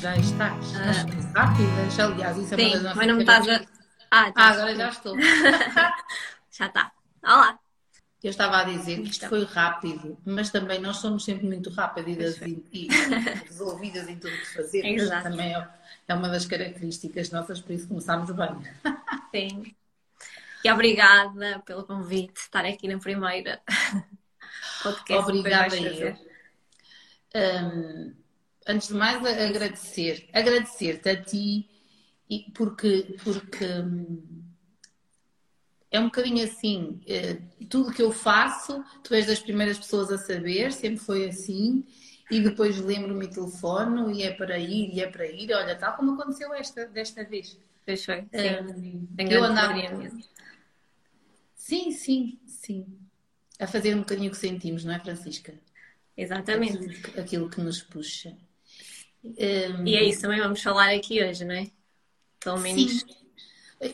Já estás. Estás rápidas, aliás, isso é uma das nossas mas não me estás a. Ah, Ah, agora já estou. Já está. Olá. Eu estava a dizer que isto foi rápido, mas também nós somos sempre muito rápidas e, e resolvidas em tudo o que fazemos. Exato. Também é, é uma das características nossas, por isso começámos bem. Sim. E obrigada pelo convite, estar aqui na primeira podcast. Obrigada vais eu. Hum, antes de mais, agradecer. Agradecer-te a ti, porque, porque hum, é um bocadinho assim, eh, tudo que eu faço, tu és das primeiras pessoas a saber, sempre foi assim, e depois lembro-me e telefono, e é para ir, e é para ir, olha, tal como aconteceu esta, desta vez. Pois foi. Sim. Hum, Em eu andava, sim, sim, sim, a fazer um bocadinho o que sentimos, não é, Francisca? Exatamente. Aquilo, aquilo que nos puxa. Hum, E é isso também vamos falar aqui hoje, não é? Pelo menos. Sim.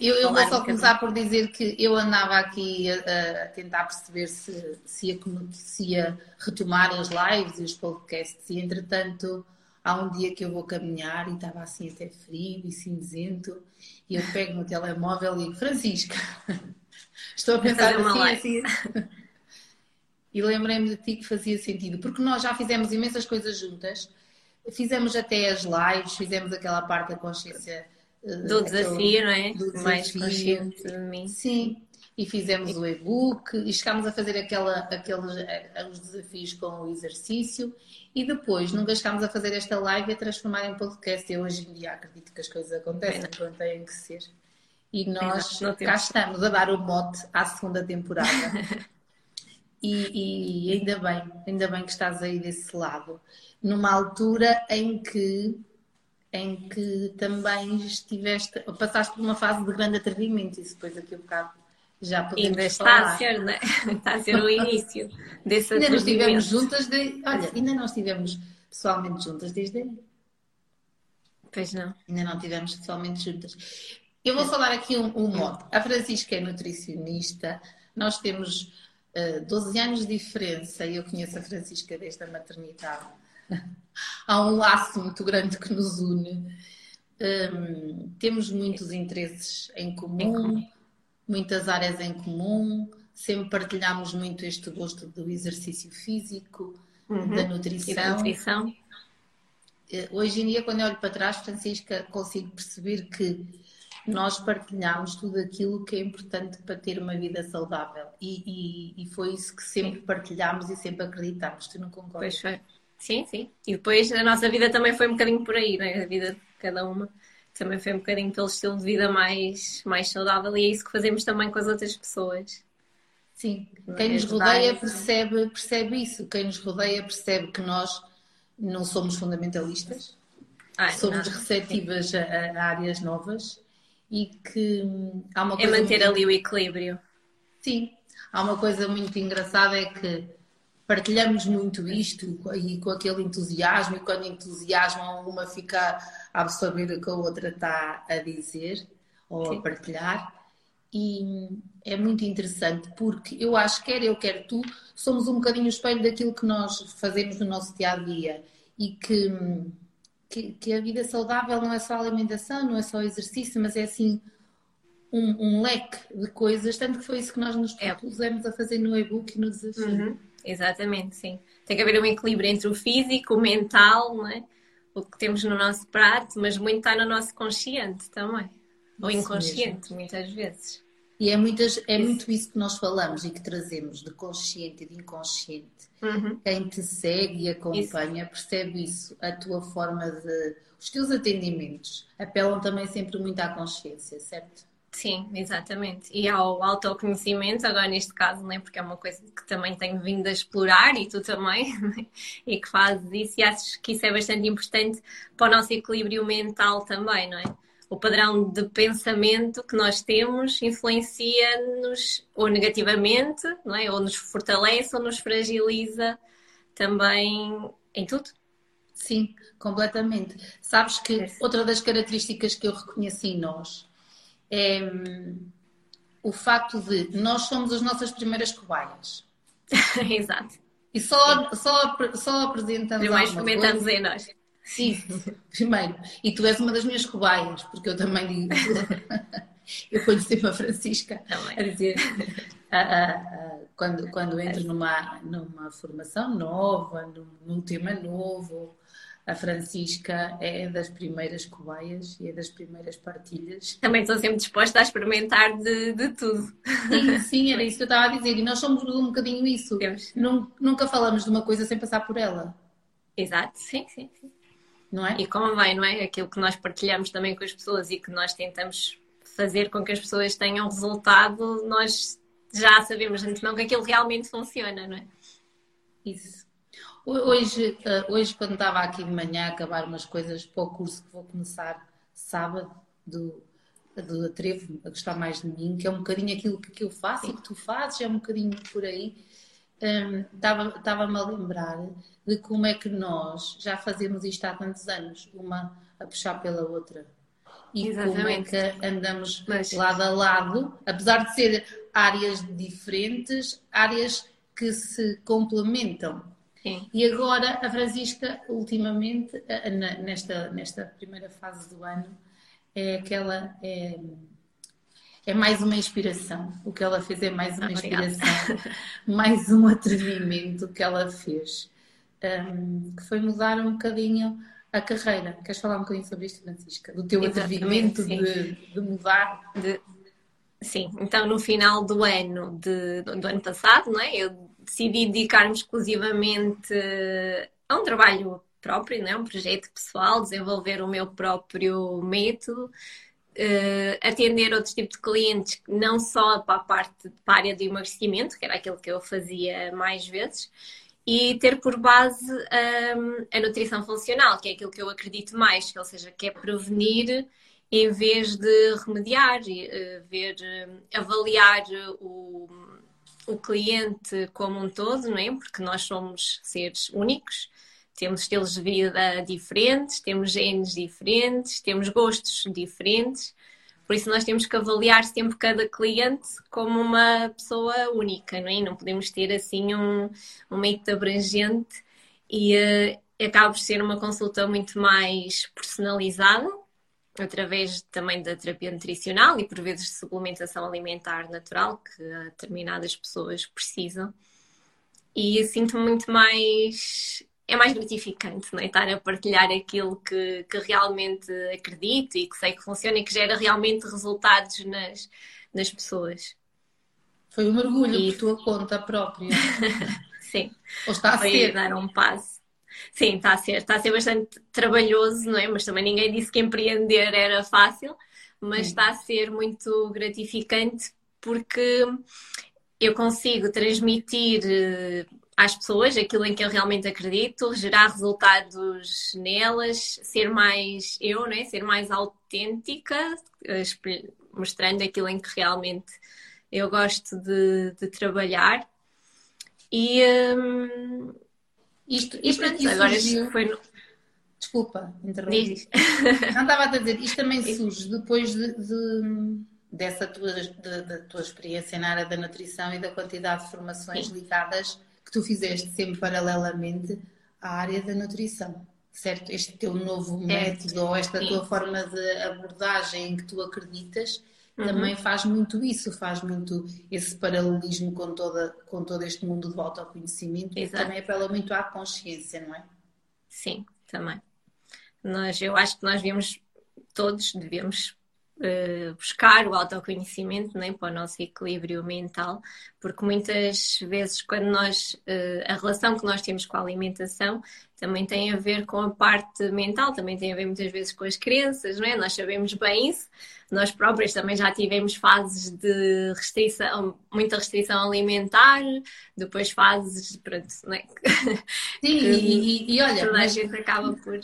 Eu, eu vou um só começar por dizer que eu andava aqui a, a tentar perceber se, se, ia, se ia retomar as lives e os podcasts, e entretanto há um dia que eu vou caminhar e estava assim até frio e cinzento, e eu pego no telemóvel e digo, Francisca, estou a pensar assim, live." assim. E lembrei-me de ti que fazia sentido, porque nós já fizemos imensas coisas juntas, fizemos até as lives, fizemos aquela parte da consciência eh, Do aquele- desafio, não é? do Mais desafio. consciente de mim. Sim, e fizemos o e-book e chegámos a fazer aquela, aqueles eh, os desafios com o exercício e depois nunca chegámos a fazer esta live e a transformar em podcast. Eu hoje em dia acredito que as coisas acontecem quando têm que ser. E nós Não cá estamos a dar o mote à segunda temporada. E, e ainda bem, ainda bem que estás aí desse lado, numa altura em que em que também estiveste, passaste por uma fase de grande atrevimento, isso depois aqui a bocado já podemos Ainda está falar. a ser, não é? Está a ser o início desse Ainda não estivemos juntas, de... olha, ainda não estivemos pessoalmente juntas desde aí. Pois não. Ainda não estivemos pessoalmente juntas. Eu vou falar aqui um, um mote. A Francisca é nutricionista, nós temos eh, 12 anos de diferença e eu conheço a Francisca desde a maternidade. Há um laço muito grande que nos une. Hum, temos muitos interesses em comum, muitas áreas em comum, sempre partilhamos muito este gosto do exercício físico, Uhum. da E da nutrição. nutrição? Eh, Hoje em dia, quando eu olho para trás, Francisca, consigo perceber que nós partilhamos tudo aquilo que é importante para ter uma vida saudável. E, e- e foi isso que sempre partilhámos e sempre acreditámos. Tu não concordas? Pois foi. Sim, sim. E depois a nossa vida também foi um bocadinho por aí, né? A vida de cada uma também foi um bocadinho pelo estilo de vida mais, mais saudável e é isso que fazemos também com as outras pessoas. Sim. Não Quem é? nos rodeia percebe, percebe isso. Quem nos rodeia percebe que nós não somos fundamentalistas, Ai, somos nada. receptivas a, a áreas novas e que hum, há uma É coisa manter muito- ali o equilíbrio. Sim, há uma coisa muito engraçada é que partilhamos muito isto e com aquele entusiasmo, e quando entusiasmam uma fica a absorver o que a outra está a dizer ou a Sim. partilhar. E é muito interessante porque eu acho que quer eu, quer tu, somos um bocadinho o espelho daquilo que nós fazemos no nosso dia a dia e que, que, que a vida saudável não é só alimentação, não é só exercício, mas é assim um, um leque de coisas, tanto que foi isso que nós nos É. propusemos a fazer no e-book e no desafio. Uhum. Exatamente, sim. Tem que haver um equilíbrio entre o físico, o mental, não é? O que temos no nosso prato, mas muito está no nosso consciente também. Ou inconsciente, muitas vezes. E é, muitas, é muito isso que nós falamos e que trazemos de consciente e de inconsciente. Uhum. Quem te segue e acompanha percebe isso, a tua forma de. Os teus atendimentos apelam também sempre muito à consciência, certo? Sim, exatamente. E ao autoconhecimento, agora neste caso, né, porque é uma coisa que também tenho vindo a explorar e tu também, né, e que fazes isso, e acho que isso é bastante importante para o nosso equilíbrio mental também, não é? O padrão de pensamento que nós temos influencia-nos ou negativamente, não é? ou nos fortalece ou nos fragiliza também em tudo. Sim, completamente. Sabes que é. outra das características que eu reconheci em nós é hum, o facto de nós somos as nossas primeiras cobaias. Exato. E só, só, só apresentamos. Primeiro experimentamos em nós. Sim, primeiro. E tu és uma das minhas cobaias, porque eu também digo. eu ponho sempre a Francisca também. a dizer. A, a, a, quando, quando entro numa, numa formação nova, num, num tema novo, a Francisca é das primeiras cobaias e é das primeiras partilhas. Também estou sempre disposta a experimentar de, de tudo. Sim, sim, era isso que eu estava a dizer. E nós somos um bocadinho isso. Nunca falamos de uma coisa sem passar por ela. Exato, sim, sim, sim. Não é? E como não é? Aquilo que nós partilhamos também com as pessoas e que nós tentamos fazer com que as pessoas tenham resultado, nós já sabemos de antemão que aquilo realmente funciona, não é? Isso. Hoje, eh, hoje, quando estava aqui de manhã a acabar umas coisas para o curso que vou começar sábado, do, do Atrevo a gostar mais de mim, que é um bocadinho aquilo que, eu faço e que tu fazes, é um bocadinho por aí. Estava-me um, a lembrar de como é que nós já fazemos isto há tantos anos, uma a puxar pela outra. E Exatamente. como é que andamos Mas... lado a lado, apesar de ser áreas diferentes, áreas que se complementam. Sim. E agora a Francisca, ultimamente, nesta, nesta primeira fase do ano, é aquela. É, é mais uma inspiração. O que ela fez é mais uma inspiração, mais um atrevimento que ela fez, um, que foi mudar um bocadinho a carreira. Queres falar um bocadinho sobre isto, Francisca? Do teu Exatamente, atrevimento de, de, mudar? De... Sim, então no final do ano, de, do ano passado, não é? eu decidi dedicar-me exclusivamente a um trabalho próprio, né? um projeto pessoal, desenvolver o meu próprio método, uh, atender outros tipos de clientes, não só para a parte para a área do emagrecimento, que era aquilo que eu fazia mais vezes, e ter por base um, ehm, a nutrição funcional, que é aquilo que eu acredito mais, ou seja, que é prevenir em vez de remediar, uh, ver, uh, avaliar o o cliente como um todo, não é? Porque nós somos seres únicos, temos estilos de vida diferentes, temos genes diferentes, temos gostos diferentes. Por isso nós temos que avaliar sempre cada cliente como uma pessoa única, não é? Não podemos ter assim um, um método abrangente e uh, acaba por ser uma consulta muito mais personalizada através também da terapia nutricional e por vezes de suplementação alimentar natural que determinadas pessoas precisam. E sinto-me muito mais. É mais gratificante, não é? Estar a partilhar aquilo que, que realmente acredito e que sei que funciona e que gera realmente resultados nas, nas pessoas. Foi um mergulho e... por tua conta própria. Sim. Ou está a Foi ser. dar um passo. Sim, está a ser, está a ser bastante trabalhoso, não é? Mas também ninguém disse que empreender era fácil, mas está a ser muito gratificante porque eu consigo transmitir eh, às pessoas aquilo em que eu realmente acredito, gerar resultados nelas, ser mais eu, não é? ser mais autêntica, mostrando aquilo em que realmente eu gosto de, de trabalhar. E, hum, isto, isto agora surgiu... foi no... Desculpa, interrompi. Não estava a dizer, isto também surge depois de, de dessa tua, de, da tua experiência na área da nutrição e da quantidade de formações Sim. ligadas que tu fizeste sempre paralelamente à área da nutrição, certo? Este teu novo certo. método ou esta Sim. tua forma de abordagem em que tu acreditas uhum. também faz muito isso, faz muito esse paralelismo com, toda, com todo este mundo do autoconhecimento Exato. e também apela muito à consciência, não é? Sim, também. Nós, eu acho que nós devemos, todos devemos uh, buscar o autoconhecimento né, para o nosso equilíbrio mental, porque muitas vezes quando nós uh, a relação que nós temos com a alimentação também tem a ver com a parte mental, também tem a ver muitas vezes com as crenças, não é? Nós sabemos bem isso, nós próprios também já tivemos fases de restrição, muita restrição alimentar, depois fases, pronto, não é? Sim, e, e, e, olha, toda a gente acaba por.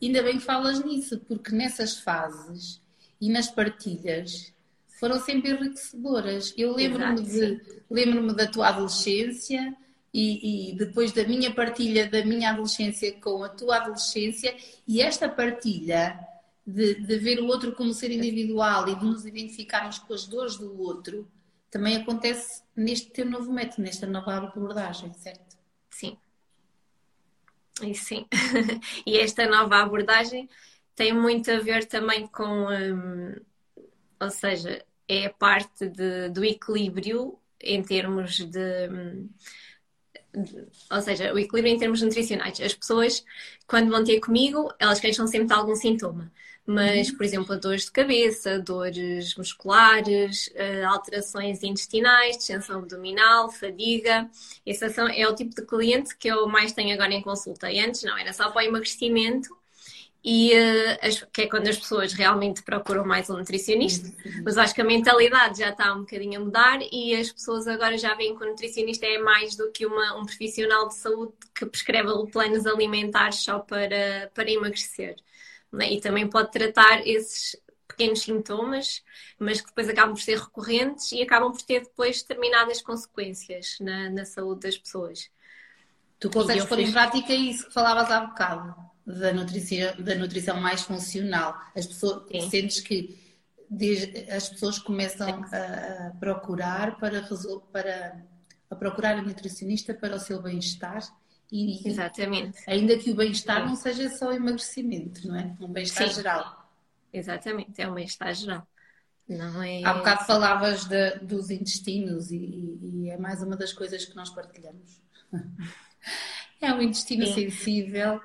Ainda bem que falas nisso, porque nessas fases e nas partilhas foram sempre enriquecedoras. Eu lembro-me de, lembro-me da tua adolescência e, e, depois da minha partilha da minha adolescência com a tua adolescência e esta partilha de, de ver o outro como ser individual e de nos identificarmos com as dores do outro também acontece neste teu novo método, nesta nova abordagem, certo? Sim. E sim. e esta nova abordagem tem muito a ver também com, um, ou seja, é a parte de, do equilíbrio em termos de, um, ou seja, o equilíbrio em termos nutricionais. As pessoas, quando vão ter comigo, elas queixam sempre de algum sintoma. Mas, uhum. por exemplo, dores de cabeça, dores musculares, uh, alterações intestinais, distensão abdominal, fadiga. Esse é o tipo de cliente que eu mais tenho agora em consulta. E antes não, era só para o emagrecimento e uh, as, que é quando as pessoas realmente procuram mais um nutricionista, mas acho que a mentalidade já está um bocadinho a mudar e as pessoas agora já veem que o nutricionista é mais do que uma, um profissional de saúde que prescreve planos alimentares só para, para emagrecer. Né? E também pode tratar esses pequenos sintomas, mas que depois acabam por ser recorrentes e acabam por ter depois determinadas consequências na, na saúde das pessoas. Tu consegues pôr em prática isso que falavas há bocado? Da nutrição, da nutrição mais funcional. As pessoas, Sim. sentes que as pessoas começam a, a procurar para, para a procurar a nutricionista para o seu bem-estar e, Exatamente. Ainda que o bem-estar não seja só emagrecimento, não é? Um bem-estar geral. Exatamente, é um bem-estar geral. Não é... Há bocado falavas de, dos intestinos e, e, é mais uma das coisas que nós partilhamos. É um intestino Sim. sensível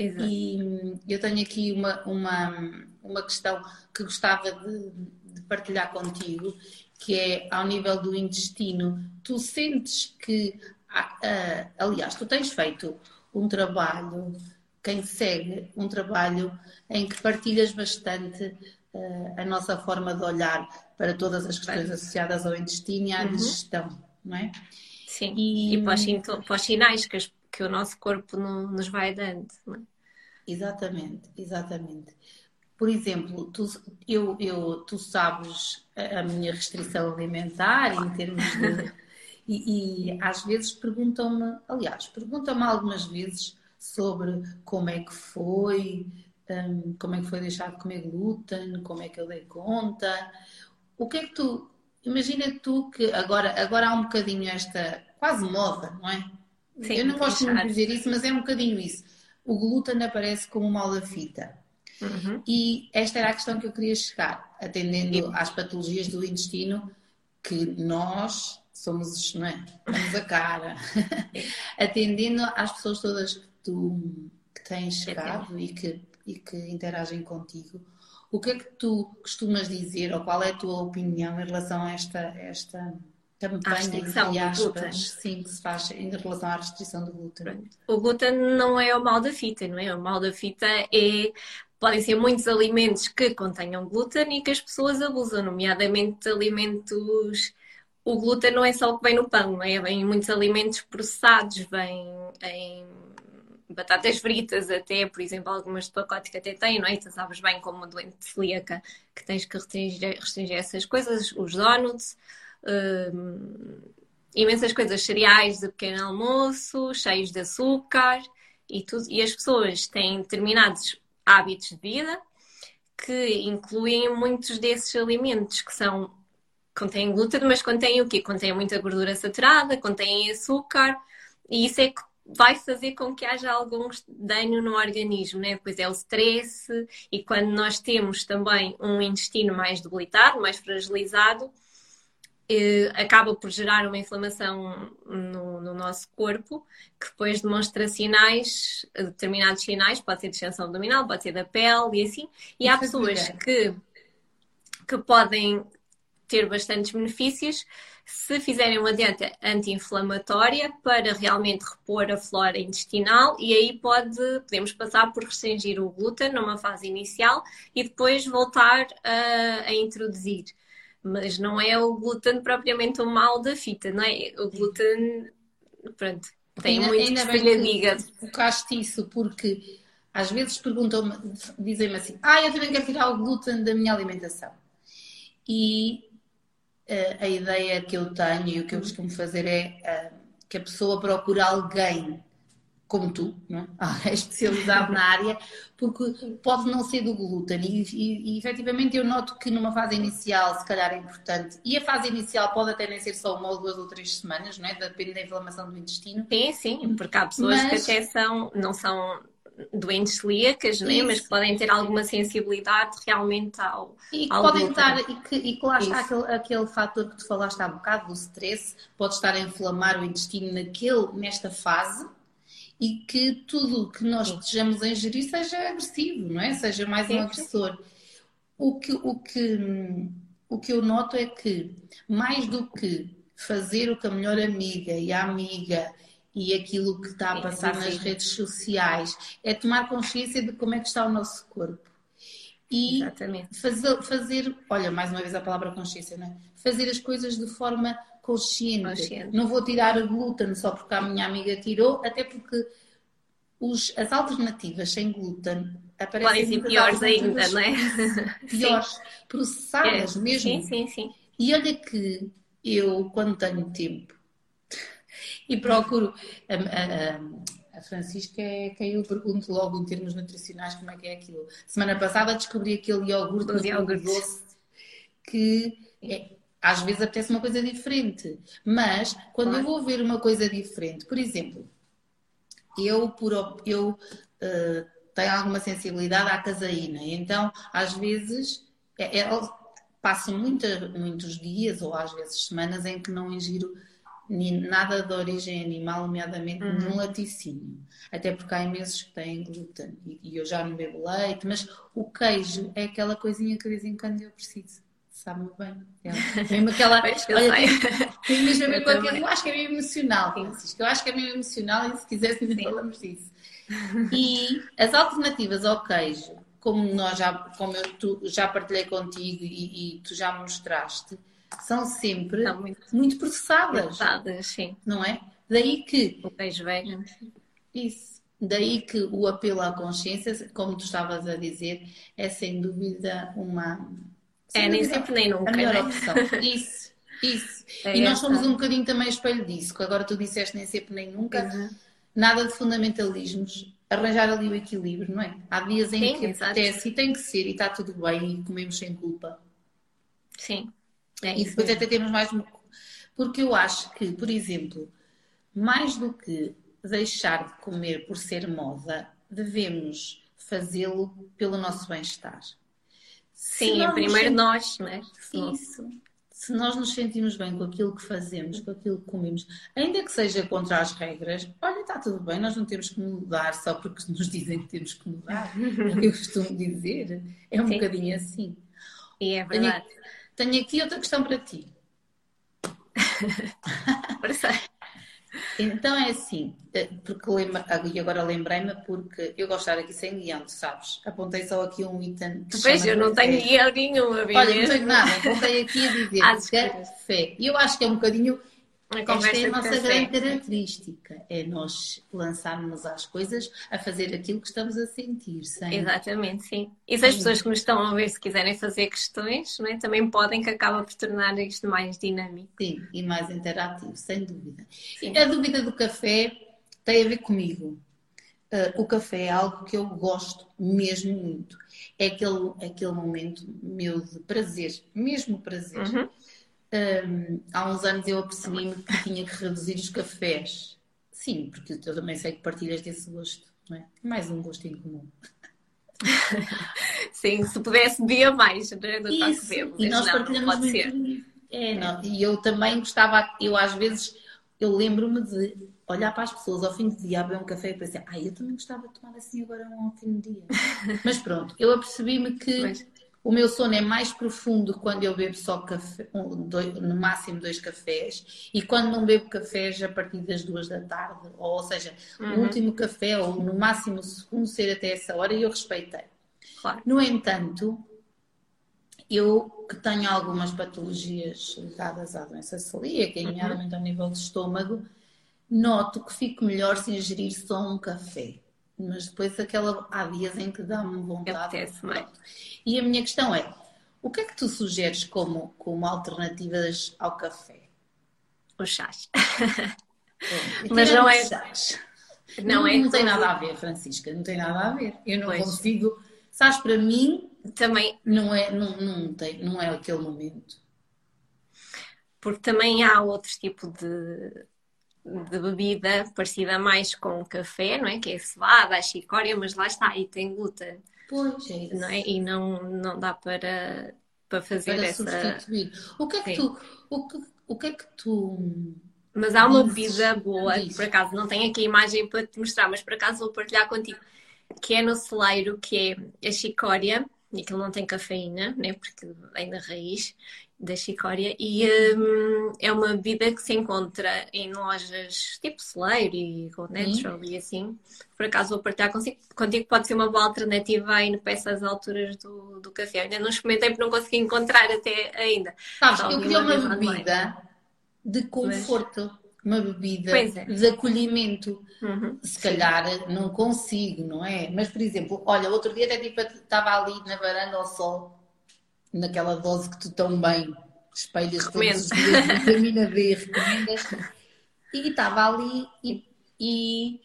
Exato. E eu tenho aqui uma, uma, uma questão que gostava de, de partilhar contigo, que é ao nível do intestino. Tu sentes que, uh, aliás, tu tens feito um trabalho, quem segue, um trabalho em que partilhas bastante uh, a nossa forma de olhar para todas as questões associadas ao intestino e à uhum. digestão, não é? Sim, e, e para, os, os sinais que, que o nosso corpo no, nos vai dando, é? Exatamente, exatamente. Por exemplo, tu, eu, eu, tu sabes a, minha restrição alimentar em termos de. e, e às vezes perguntam-me, aliás, perguntam-me algumas vezes sobre como é que foi, um, como é que foi deixar de comer glúten, como é que eu dei conta. O que é que tu. Imagina tu que agora, agora há um bocadinho esta quase moda, não é? Sim, eu não gosto muito de dizer isso, mas é um bocadinho isso o glúten aparece como mal da fita. Uhum. E esta era a questão que eu queria chegar, atendendo às patologias do intestino, que nós somos, não é? Somos a cara. atendendo às pessoas todas que tu que tens chegado e que, e que interagem contigo, o que é que tu costumas dizer ou qual é a tua opinião em relação a esta, esta campanha, aspas, sim, que se faz em relação à restrição do glúten. O glúten não é o mal da fita, não é? O mal da fita é podem ser muitos alimentos que contenham glúten e que as pessoas abusam, nomeadamente alimentos. O glúten não é só o que vem no pão, não é? Vem em muitos alimentos processados, vem em batatas fritas até, por exemplo, algumas de pacote que até têm, não é? Tu sabes bem como uma doente celíaca que tens que restringir, restringir essas coisas, os donuts, uh, imensas coisas, cereais de pequeno almoço, cheios de açúcar e tudo. E as pessoas têm determinados hábitos de vida que incluem muitos desses alimentos que são contêm glúten, mas contêm o quê? Contêm muita gordura saturada, contêm açúcar, e isso é que vai fazer com que haja algum dano no organismo, né? Pois é o stress, e quando nós temos também um intestino mais debilitado, mais fragilizado, acaba por gerar uma inflamação no, no, nosso corpo, que depois demonstra sinais, determinados sinais, pode ser de extensão abdominal, pode ser da pele e assim. E há pessoas que. que podem ter bastantes benefícios se fizerem uma dieta anti-inflamatória para realmente repor a flora intestinal e aí pode, podemos passar por restringir o glúten numa fase inicial e depois voltar a, a introduzir. Mas não é o glúten propriamente o mal da fita, não é? O glúten, pronto, tem ainda, muito ainda que lhe diga. Focaste isso porque às vezes perguntam-me, dizem-me assim, ah, eu também quero tirar o glúten da minha alimentação. E a ideia que eu tenho e o que eu costumo fazer é que a pessoa procure alguém como tu, não é? especializado na área, porque pode não ser do glúten. E, e, e, efetivamente eu noto que numa fase inicial, se calhar é importante, e a fase inicial pode até nem ser só uma ou duas ou três semanas, não é? Depende da inflamação do intestino. Sim, sim, porque há pessoas Mas... que até são, não são doentes celíacas, né? mas que podem ter alguma sensibilidade realmente ao. E que ao podem estar, e que, e que lá está aquele, aquele fator que tu falaste há bocado, do stress, pode estar a inflamar o intestino naquele, nesta fase e que tudo que nós estejamos a ingerir seja agressivo, não é? Seja mais um agressor. O que, o, que, o que eu noto é que, mais do que fazer o que a melhor amiga e a amiga e aquilo que está a passar nas redes sociais, é tomar consciência de como é que está o nosso corpo. E fazer, fazer, olha, mais uma vez a palavra consciência, não é? Fazer as coisas de forma consciente. consciente. Não vou tirar o glúten só porque a minha amiga tirou, até porque os, as alternativas sem glúten aparecem Podem ser piores ainda, não é? Piores, sim. processadas é. mesmo. Sim, sim, sim. E olha que eu, quando tenho tempo, e procuro. A, a, a Francisca é quem eu pergunto logo em termos nutricionais como é que é aquilo. Semana passada descobri aquele iogurte, iogurte. doce que é, às vezes apetece uma coisa diferente. Mas quando eu vou ver uma coisa diferente, por exemplo, eu, por, eu uh, tenho alguma sensibilidade à caseína, então às vezes é, é, passo muita, muitos dias ou às vezes semanas em que não ingiro nada de origem animal, nomeadamente uhum. no laticínio. Até porque há imensos que têm glúten e, eu já não bebo leite, mas o queijo é aquela coisinha que de vez em quando eu preciso. Sabe-me bem. É mesmo aquela. olha, tem, mesmo a ver com aquilo. Eu acho que é meio emocional, Francisco. Eu acho que é meio emocional e se ainda falamos disso. E as alternativas ao queijo, como nós já, como eu tu, já partilhei contigo e, e tu já mostraste, são sempre muito, muito processadas. Processadas, sim. Não é? Daí que. O queijo vegan. Isso. Daí que o apelo à consciência, como tu estavas a dizer, é sem dúvida uma. É, nem sempre nem nunca. A melhor né? opção. Isso, isso. É e nós somos um bocadinho também espelho disso, que agora tu disseste nem sempre nem nunca. Uhum. Nada de fundamentalismos, arranjar ali o equilíbrio, não é? Há dias em Sim, que exato. apetece e tem que ser e está tudo bem e comemos sem culpa. Sim. É, e depois até temos mais. Porque eu acho que, por exemplo, mais do que deixar de comer por ser moda, devemos fazê-lo pelo nosso bem-estar. Sim, é primeiro nós, não é? Isso. Se nós nos sentimos bem com aquilo que fazemos, com aquilo que comemos, ainda que seja contra as regras, olha, está tudo bem, nós não temos que mudar só porque nos dizem que temos que mudar. É eu costumo dizer. É um Sim. bocadinho assim. E é verdade. Tenho aqui outra questão para ti. então é assim, eh, porque lembra, e agora lembrei-me porque eu gosto de estar aqui sem guião, tu sabes? Apontei só aqui um item. Pois, eu não tenho guião nenhum, a Olha, não tenho nada, apontei aqui a dizer café. E eu acho que é um bocadinho esta é a nossa grande característica, é nós lançarmos as coisas a fazer aquilo que estamos a sentir. Sem... Exatamente, sim. E se as pessoas que nos estão a ver, se quiserem fazer questões, é? também podem, que acaba por tornar isto mais dinâmico. Sim, e mais interativo, sem dúvida. Sim. A dúvida do café tem a ver comigo. Uh, o café é algo que eu gosto mesmo muito. É aquele, aquele momento meu de prazer, mesmo prazer. Uhum um, há uns anos eu apercebi-me que tinha que reduzir os cafés. Sim, porque eu também sei que partilhas desse gosto, não é? Mais um gosto em comum. Sim, se pudesse bebia mais, não é? Isso, bebo, e nós não, partilhamos não pode muito. Ser. É, não. E eu também gostava, eu às vezes, eu lembro-me de olhar para as pessoas ao fim do dia beber um café e pensar, ai, ah, eu também gostava de tomar assim agora um ao fim do dia. Mas pronto, eu apercebi-me que Mas O meu sono é mais profundo quando eu bebo só café, um, dois, no máximo dois cafés, e quando não bebo cafés a partir das duas da tarde, ou, ou seja, uhum. o último café, ou no máximo o segundo ser até essa hora, e eu respeitei. Claro. No entanto, eu que tenho algumas patologias ligadas à doença celíaca, uhum. nomeadamente ao nível do estômago, noto que fico melhor se ingerir só um café. Mas depois aquela, há dias em que dá-me vontade. E a minha questão é, o que é que tu sugeres como, como alternativas ao café? Os chás. Mas não é... Chás. Não, não, é não tem nada a ver, Francisca, não tem nada a ver. Eu não pois. consigo... Sabes, para mim, também não é, não, não, tem, não é aquele momento. Porque também há outros tipos de, de bebida parecida mais com café, não é? Que é cevada, a chicória, mas lá está, e tem glúten. Pois é. Não é? E não, não dá para, para fazer para essa. Substituir. O que é que Sim. tu. O que, o que é que tu. Mas há uma bebida boa, por acaso não tenho aqui a imagem para te mostrar, mas por acaso vou partilhar contigo, que é no celeiro, que é a chicória, e aquilo não tem cafeína, né? porque vem da raiz da chicória, e um, é uma bebida que se encontra em lojas tipo Celeiro e Go Natural e assim. Por acaso vou partilhar consigo, contigo, pode ser uma boa alternativa aí para essas alturas do, do café. Ainda não experimentei porque não consegui encontrar até ainda. Sabes, eu queria uma bebida de conforto. Mas uma bebida é. de acolhimento. Uhum. Se calhar não consigo, não é? Mas, por exemplo, olha, outro dia até tipo, estava ali na varanda ao sol, naquela dose que tu tão bem espelhas todos os dias, vitamina D, recomendas, e estava ali e, e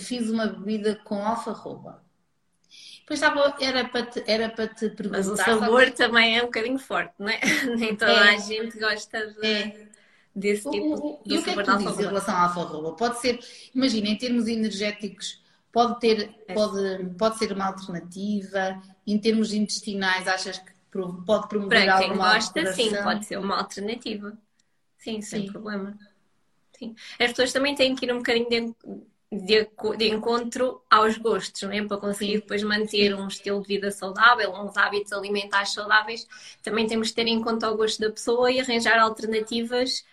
fiz uma bebida com alfarroba. Depois estava, era para te, era para te perguntar. Mas o sabor sabe? também é um bocadinho forte, não é? Nem toda é, a gente gosta de. É desse tipo o, de E o que é que tu dizes em relação à alfarroba? Pode ser, imagina, em termos energéticos, pode, ter, é. pode, pode ser uma alternativa. Em termos intestinais, achas que pode promover Para quem gosta, sim, pode ser uma alternativa. Sim, sem sim. problema. Sim. As pessoas também têm que ir um bocadinho de, de, de encontro aos gostos, não é? Para conseguir depois manter um estilo de vida saudável, uns hábitos alimentares saudáveis, também temos que ter em conta o gosto da pessoa e arranjar alternativas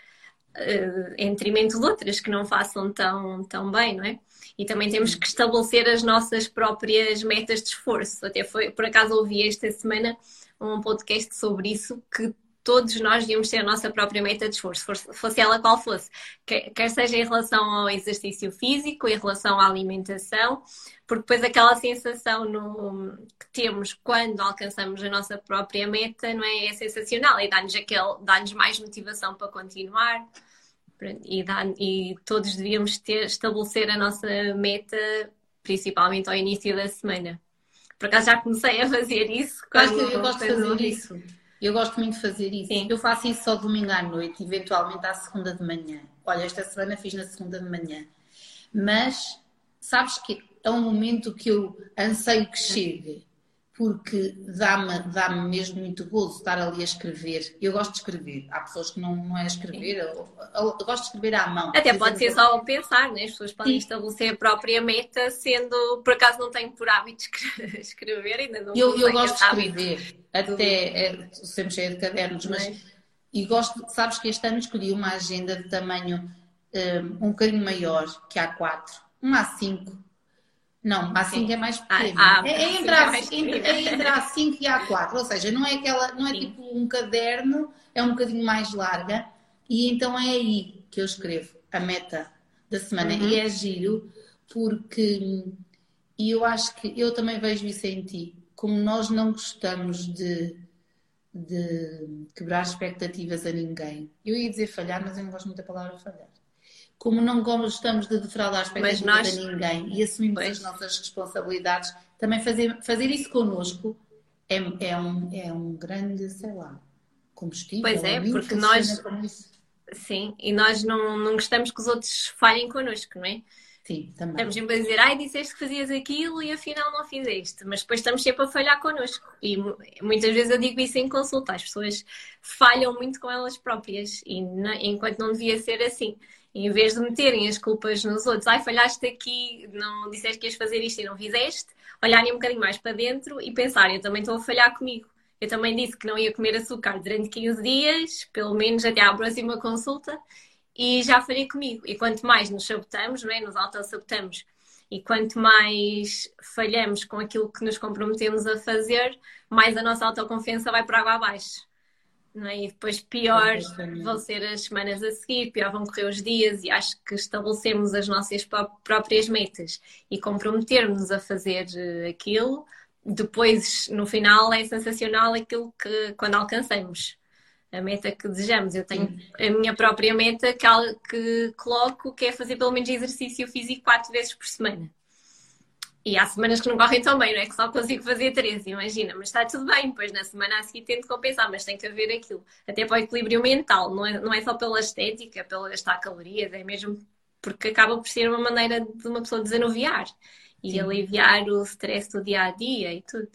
uh, em detrimento de outras que não façam tão, tão bem, não é? E também temos que estabelecer as nossas próprias metas de esforço. Até foi, por acaso ouvi esta semana um podcast sobre isso, que todos nós devíamos ter a nossa própria meta de esforço, fosse ela qual fosse, quer, seja em relação ao exercício físico, em relação à alimentação, porque depois aquela sensação no, que temos quando alcançamos a nossa própria meta não é, é sensacional e dá-nos dá mais motivação para continuar. E, dá, e todos devíamos ter, estabelecer a nossa meta, principalmente ao início da semana. Por acaso já comecei a fazer isso. Quando eu gosto de fazer isso. Eu gosto muito de fazer isso. Sim. Eu faço isso só domingo à noite, eventualmente à segunda de manhã. Olha, esta semana fiz na segunda de manhã. Mas sabes que é um momento que eu anseio que chegue, porque dá-me dá mesmo muito gozo estar ali a escrever. Eu gosto de escrever. Há pessoas que não, não é escrever, eu, eu, eu, gosto de escrever à mão. Até pode ser só pensar, né? as pessoas podem Sim. estabelecer a própria meta, sendo por acaso não tenho por hábito escrever, ainda não Eu, eu gosto de escrever, até é, sempre cheia de cadernos, mas. mas... E gosto, sabes que este ano escolhi uma agenda de tamanho um, um bocadinho maior que a A4, uma A5 não, a 5 é mais pequeno. Ah, é, é, entre a, é, entre, é entre a 5 e a 4, ou seja, não é aquela, não é Sim. tipo um caderno, é um bocadinho mais larga, e então é aí que eu escrevo a meta da semana. Uhum. E é giro, porque eu acho que eu também vejo isso em ti, como nós não gostamos de, de quebrar expectativas a ninguém. Eu ia dizer falhar, mas eu não gosto muito da palavra falhar como não gostamos de defraudar expectativas nós... a ninguém e assumimos pois. as nossas responsabilidades, também fazer, fazer isso connosco é, é, um, é um grande, sei lá, combustível. Pois é, porque nós. Sim, e nós não, não gostamos que os outros falhem connosco, não é? Sim, também. Estamos sempre a dizer, ai, disseste que fazias aquilo e afinal não fizeste. Mas depois estamos sempre a falhar connosco. E muitas vezes eu digo isso em consulta. As pessoas falham muito com elas próprias, e não, enquanto não devia ser assim. Em vez de meterem as culpas nos outros, ai, falhaste aqui, não disseste que ias fazer isto e não fizeste, olharem um bocadinho mais para dentro e pensarem, eu também estou a falhar comigo. Eu também disse que não ia comer açúcar durante 15 dias, pelo menos até à próxima consulta, e já falhei comigo. E quanto mais nos sabotamos, não é? nos auto-sabotamos, e quanto mais falhamos com aquilo que nos comprometemos a fazer, mais a nossa autoconfiança vai para água abaixo. Não é? E depois pior vão ser as semanas a seguir, pior vão correr os dias, e acho que estabelecemos as nossas próprias metas e comprometermos a fazer eh, aquilo, depois no final é sensacional aquilo que quando alcançamos a meta que desejamos. Eu tenho a minha própria meta que, que coloco, que é fazer pelo menos exercício físico quatro vezes por semana. E há semanas que não correm tão bem, não é? Que só consigo fazer três, imagina. Mas está tudo bem, pois na semana a seguir tento compensar, mas tem que haver aquilo. Até para o equilíbrio mental, não é, não é só pela estética, pela gastar calorias, é mesmo porque acaba por ser uma maneira de uma pessoa desanuviar e Sim. aliviar o stress do dia a dia e tudo.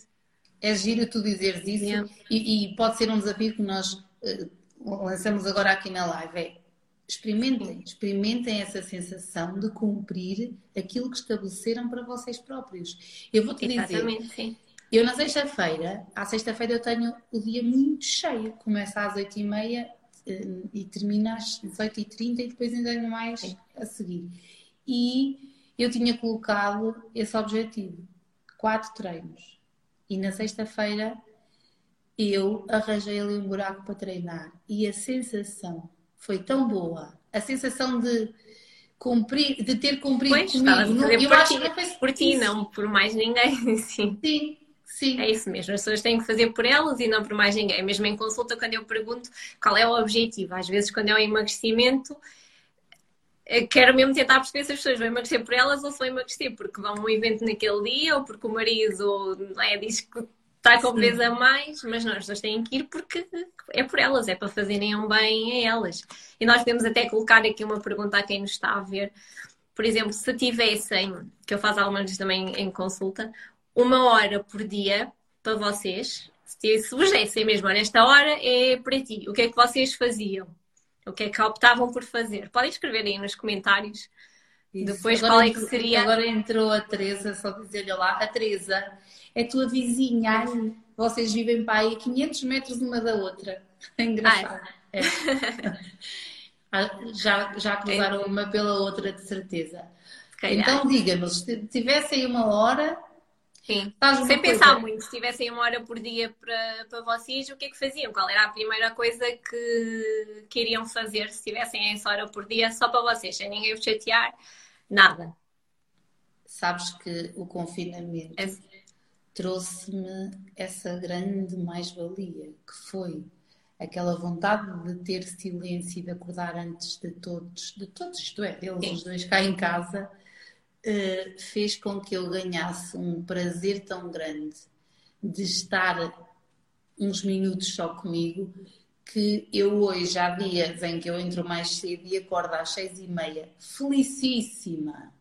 É giro tu dizeres isso e, e, pode ser um desafio que nós uh, lançamos agora aqui na live. É experimentem, experimentem essa sensação de cumprir aquilo que estabeleceram para vocês próprios. Eu vou te Exatamente, dizer, sim. eu na sexta-feira, à sexta-feira eu tenho o dia muito cheio, começa às oito e meia eh, e termina às 18h30 e depois ainda tenho mais sim. a seguir. E eu tinha colocado esse objetivo, quatro treinos. E na sexta-feira eu arranjei ali um buraco para treinar e a sensação foi tão boa. A sensação de cumprir, de ter cumprido pois, comigo. Não, eu por acho ti, que foi por ti, não por mais ninguém. Sim. Sim. Sim. É isso mesmo, as pessoas têm que fazer por elas e não por mais ninguém. Mesmo em consulta, quando eu pergunto qual é o objetivo, às vezes, quando é o emagrecimento, eh, quero mesmo tentar perceber se as pessoas vão emagrecer por elas ou se vão emagrecer porque vão a um evento naquele dia ou porque o marido é, diz que está com peso a mais, mas nós pessoas têm que ir porque é por elas, é para fazerem um bem a elas. E nós podemos até colocar aqui uma pergunta a quem nos está a ver. Por exemplo, se tivessem, que eu faço algumas vezes também em consulta, uma hora por dia para vocês, se vos dessem mesmo, olha, esta hora é para ti, o que é que vocês faziam? O que é que optavam por fazer? Podem escrever aí nos comentários. Isso. Depois agora é que seria. Agora entrou a Teresa, só dizer-lhe lá, a Teresa é tua vizinha, ai, vocês vivem para aí a 500 metros uma da outra. É engraçado. É. Ah, já, já cruzaram é. uma pela outra, de certeza. Então diga-nos, se tivessem uma hora. Sim. Sem pensar coisa? muito, se tivessem uma hora por dia para, para vocês, o que é que faziam? Qual era a primeira coisa que queriam fazer se tivessem essa hora por dia só para vocês, sem ninguém vos chatear? Nada. Sabes que o confinamento é trouxe-me essa grande mais-valia, que foi aquela vontade de ter silêncio e de acordar antes de todos, de todos, isto é, deles Sim. os dois cá em casa, uh, fez com que eu ganhasse um prazer tão grande de estar uns minutos só comigo, que eu hoje, há dias em que eu entro mais cedo e acordo às seis e meia, felicíssima,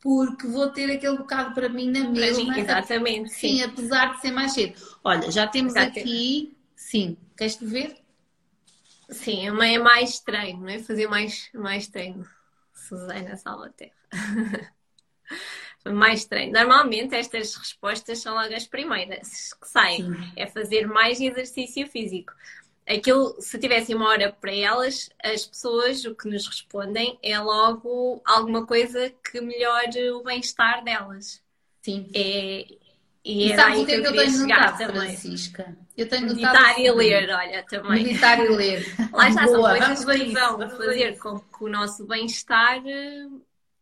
porque vou ter aquele bocado para mim na mesma. Mim, exatamente. Sim, sim, apesar de ser mais cedo. Olha, já temos aqui. Sim, queres ver? Sim, é mais treino, não é? Fazer mais, mais treino. Susana Salvaterra. mais treino. Normalmente estas respostas são logo as primeiras que saem. Sim. É fazer mais exercício físico aquilo, se tivesse uma hora para elas, as pessoas o que nos respondem é logo alguma coisa que melhore o bem-estar delas. Sim. É, e, e sabes o que é que eu tenho notado, também. Francisca? Eu tenho Meditar e ler, olha, também. Meditar e ler. Lá está, são coisas que vão fazer com que o nosso bem-estar eh,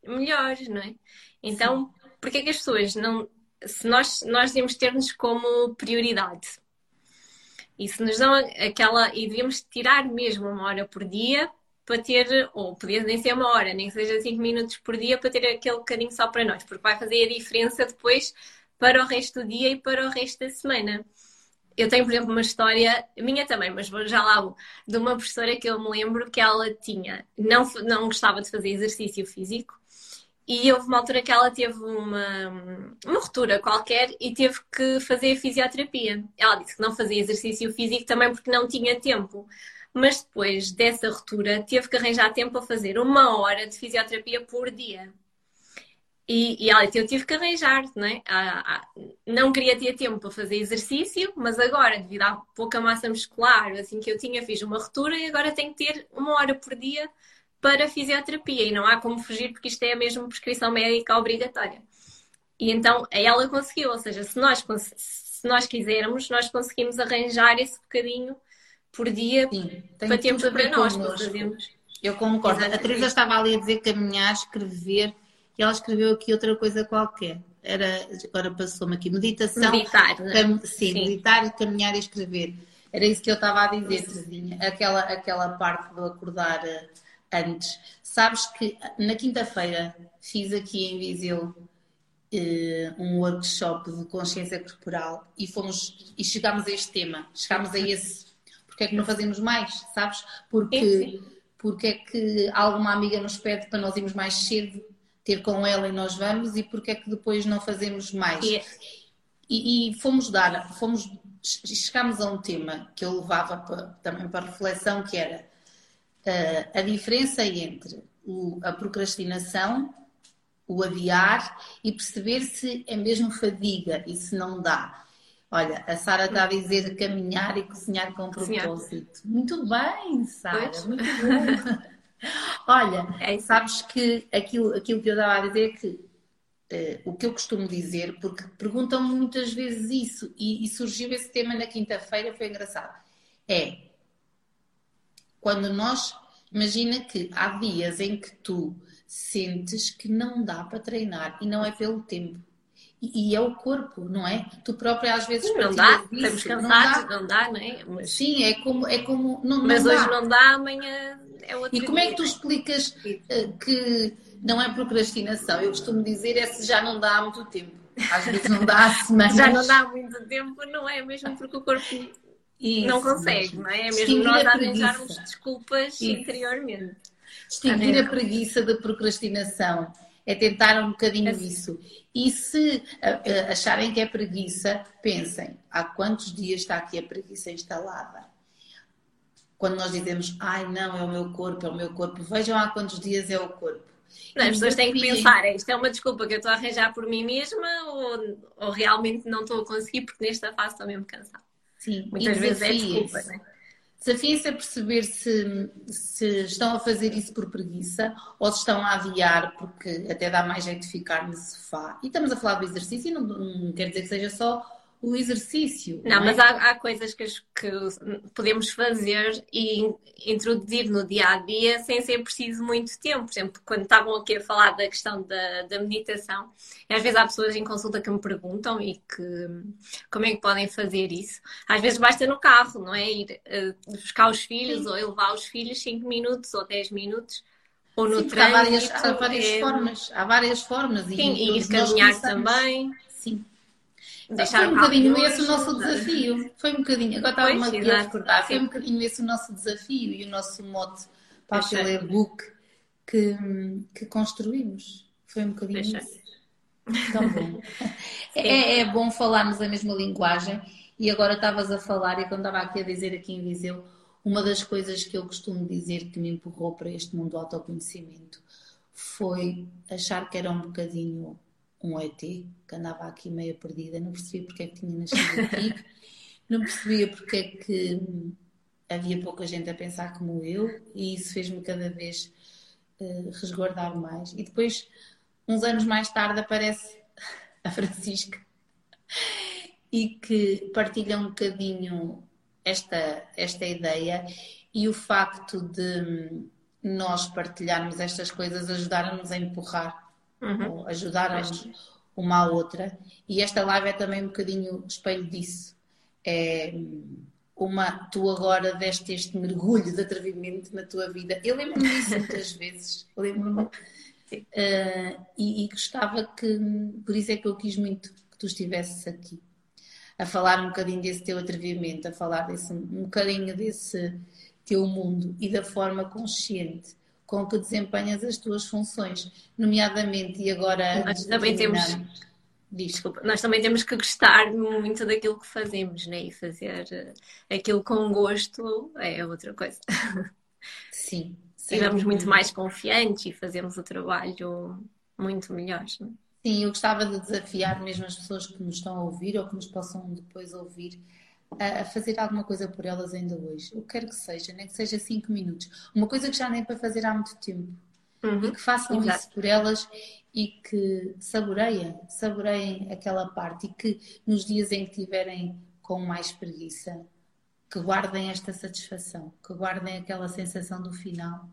melhore, não é? Então, porque é que as pessoas não... Se nós, nós devemos ter-nos como prioridade e se nos dão aquela. E devíamos tirar mesmo uma hora por dia para ter, ou podia nem ser uma hora, nem que seja cinco minutos por dia, para ter aquele bocadinho só para nós, porque vai fazer a diferença depois para o resto do dia e para o resto da semana. Eu tenho, por exemplo, uma história, minha também, mas vou já lá, de uma professora que eu me lembro que ela tinha, não, não gostava de fazer exercício físico, e houve uma altura que ela teve uma, uma ruptura qualquer e teve que fazer fisioterapia. Ela disse que não fazia exercício físico também porque não tinha tempo. mas depois dessa ruptura teve que arranjar tempo para fazer uma hora de fisioterapia por dia. E, e ela, eu tive que arranjar, não é? Ah, ah, não queria ter tempo para fazer exercício, mas agora, devido à pouca massa muscular, assim que eu tinha, fiz uma ruptura e agora tenho que ter uma hora por dia para fisioterapia. E não há como fugir, porque isto é a mesma prescrição médica obrigatória. E então ela conseguiu, ou seja, se nós, se nós quisermos, nós conseguimos arranjar esse bocadinho por dia Sim, para termos para nós, para fazermos. Eu concordo. Exatamente. A Teresa estava ali a dizer caminhar, escrever, e ela escreveu aqui outra coisa qualquer. Era, agora passou-me aqui, meditação. Meditar, né? cam, sim, sim, meditar, caminhar e escrever. Era isso que eu estava a dizer, Terezinha. Aquela, aquela parte do acordar eh, antes. Sabes que na quinta-feira fiz aqui em Viseu uh, um workshop de consciência corporal e fomos e chegámos a este tema, chegámos a esse. Porque é que não fazemos mais, sabes? Porque, porque é que alguma amiga nos pede para nós irmos mais cedo ter com ela e nós vamos e porque é que depois não fazemos mais? E, e fomos dar, fomos, chegámos a um tema que eu levava para, também para reflexão, que era a diferença entre o, a procrastinação o adiar e perceber se é mesmo fadiga e se não dá. Olha, a Sara está a dizer caminhar e cozinhar com propósito. Muito bem, Sara, muito bom. Olha, é, sabes que aquilo, aquilo que eu estava a dizer é que uh, o que eu costumo dizer, porque perguntam-me muitas vezes isso, e, e surgiu esse tema na quinta-feira, foi engraçado. É quando nós, imagina que há dias em que tu sentes que não dá para treinar e não é pelo tempo. E, e é o corpo, não é? Tu própria às vezes não dá, estamos cansados, não dá, não é? Mas... Sim, é como, é como não, Mas não hoje não dá, amanhã é outro E como é que tu explicas uh, que não é procrastinação? Eu costumo dizer é se já não dá há muito tempo. Às vezes não dá há semanas. já não dá há muito tempo, não é mesmo porque o corpo Isso, não consegue, não é? É mesmo nós arranjarmos desculpas Isso. interiormente. Distinguir a preguiça da procrastinação é tentar um bocadinho é. isso. E se uh, acharem que é preguiça, pensem, há quantos dias está aqui a preguiça instalada? Quando nós dizemos, ai não, é o meu corpo, é o meu corpo, vejam há quantos dias é o corpo. Não, as pessoas têm que pensar, isto é uma desculpa que eu estou a arranjar por mim mesma ou, ou realmente não estou a conseguir porque nesta fase estou mesmo cansada. Sim, muitas vezes é desculpa, não é? Desafia-se a perceber se, se estão a fazer isso por preguiça ou se estão a adiar porque até dá mais jeito de ficar no sofá. E estamos a falar do exercício e não, não quer dizer que seja só o exercício. Não, não é? mas há, há, coisas que, que, podemos fazer e introduzir no dia a dia sem ser preciso muito tempo. Por exemplo, quando estavam aqui a falar da questão da, da meditação, às vezes há pessoas em consulta que me perguntam e que como é que podem fazer isso. Às vezes basta no carro, não é? Ir uh, buscar os filhos Sim. ou levar os filhos 5 minutos ou 10 minutos. Ou no Sim, trânsito. Há várias, há várias é... formas. Há várias formas. Sim, e, e ir caminhar também. Sim. Deixar foi um bocadinho esse o nosso desafio. Foi um bocadinho, agora estava uma aqui a recordar, foi um bocadinho esse o nosso desafio e o nosso mote para aquele e-book que, que construímos. Foi um bocadinho isso. Tão bom. é, é bom falarmos a mesma linguagem. E agora estavas a falar e quando estava aqui a dizer aqui em Viseu, uma das coisas que eu costumo dizer que me empurrou para este mundo do autoconhecimento foi achar que era um bocadinho um ET que andava aqui meio perdida, não percebia porque é que tinha nascido aqui, não percebia porque é que havia pouca gente a pensar como eu e isso fez-me cada vez uh, resguardar mais. E depois, uns anos mais tarde, aparece a Francisca e que partilha um bocadinho esta, esta ideia e o facto de nós partilharmos estas coisas ajudaram-nos a empurrar uhum. uma à outra. E esta live é também um bocadinho espelho disso. É uma, tu agora deste este mergulho de atrevimento na tua vida. Eu lembro-me disso muitas vezes. Lembro-me. Uh, e, e, gostava que, por isso é que eu quis muito que tu estivesses aqui a falar um bocadinho desse teu atrevimento, a falar desse, um bocadinho desse teu mundo e da forma consciente com que desempenhas as tuas funções, nomeadamente, e agora. Mas também temos. Desculpa, nós também temos que gostar muito daquilo que fazemos, né? E fazer eh, aquilo com gosto é outra coisa. Sim. E vamos muito mais confiantes e fazemos o trabalho muito melhor. Né? Sim, eu gostava de desafiar mesmo as pessoas que nos estão a ouvir ou que nos possam depois ouvir a fazer alguma coisa por elas ainda hoje. Eu quero que seja, nem que seja cinco minutos. Uma coisa que já nem é para fazer há muito tempo. Uhum. E que façam Exato. isso por elas e que saboreiem, saboreiem aquela parte e que nos dias em que tiverem com mais preguiça, que guardem esta satisfação, que guardem aquela sensação do final.